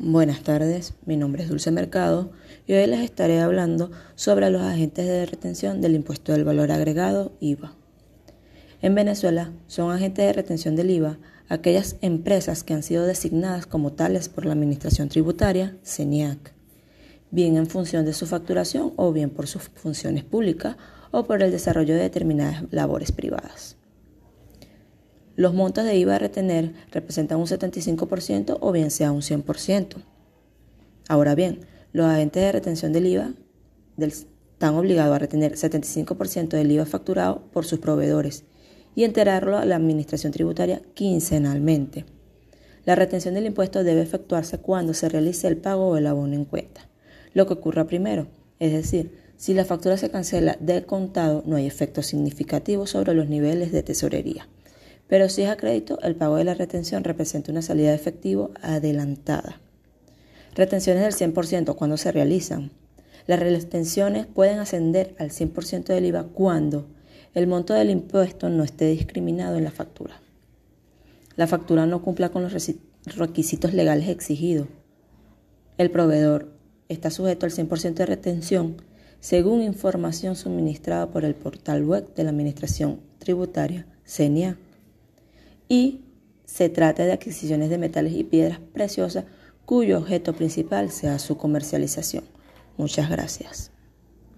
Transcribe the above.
Buenas tardes, mi nombre es Dulce Mercado y hoy les estaré hablando sobre los agentes de retención del impuesto del valor agregado IVA. En Venezuela son agentes de retención del IVA aquellas empresas que han sido designadas como tales por la Administración Tributaria, CENIAC, bien en función de su facturación o bien por sus funciones públicas o por el desarrollo de determinadas labores privadas. Los montos de IVA a retener representan un 75% o bien sea un 100%. Ahora bien, los agentes de retención del IVA están obligados a retener 75% del IVA facturado por sus proveedores y enterarlo a la Administración Tributaria quincenalmente. La retención del impuesto debe efectuarse cuando se realice el pago o el abono en cuenta, lo que ocurra primero, es decir, si la factura se cancela de contado no hay efecto significativo sobre los niveles de tesorería. Pero si es a crédito, el pago de la retención representa una salida de efectivo adelantada. Retenciones del 100% cuando se realizan. Las retenciones pueden ascender al 100% del IVA cuando el monto del impuesto no esté discriminado en la factura. La factura no cumpla con los requisitos legales exigidos. El proveedor está sujeto al 100% de retención según información suministrada por el portal web de la Administración Tributaria, CENIA y se trata de adquisiciones de metales y piedras preciosas cuyo objeto principal sea su comercialización. Muchas gracias.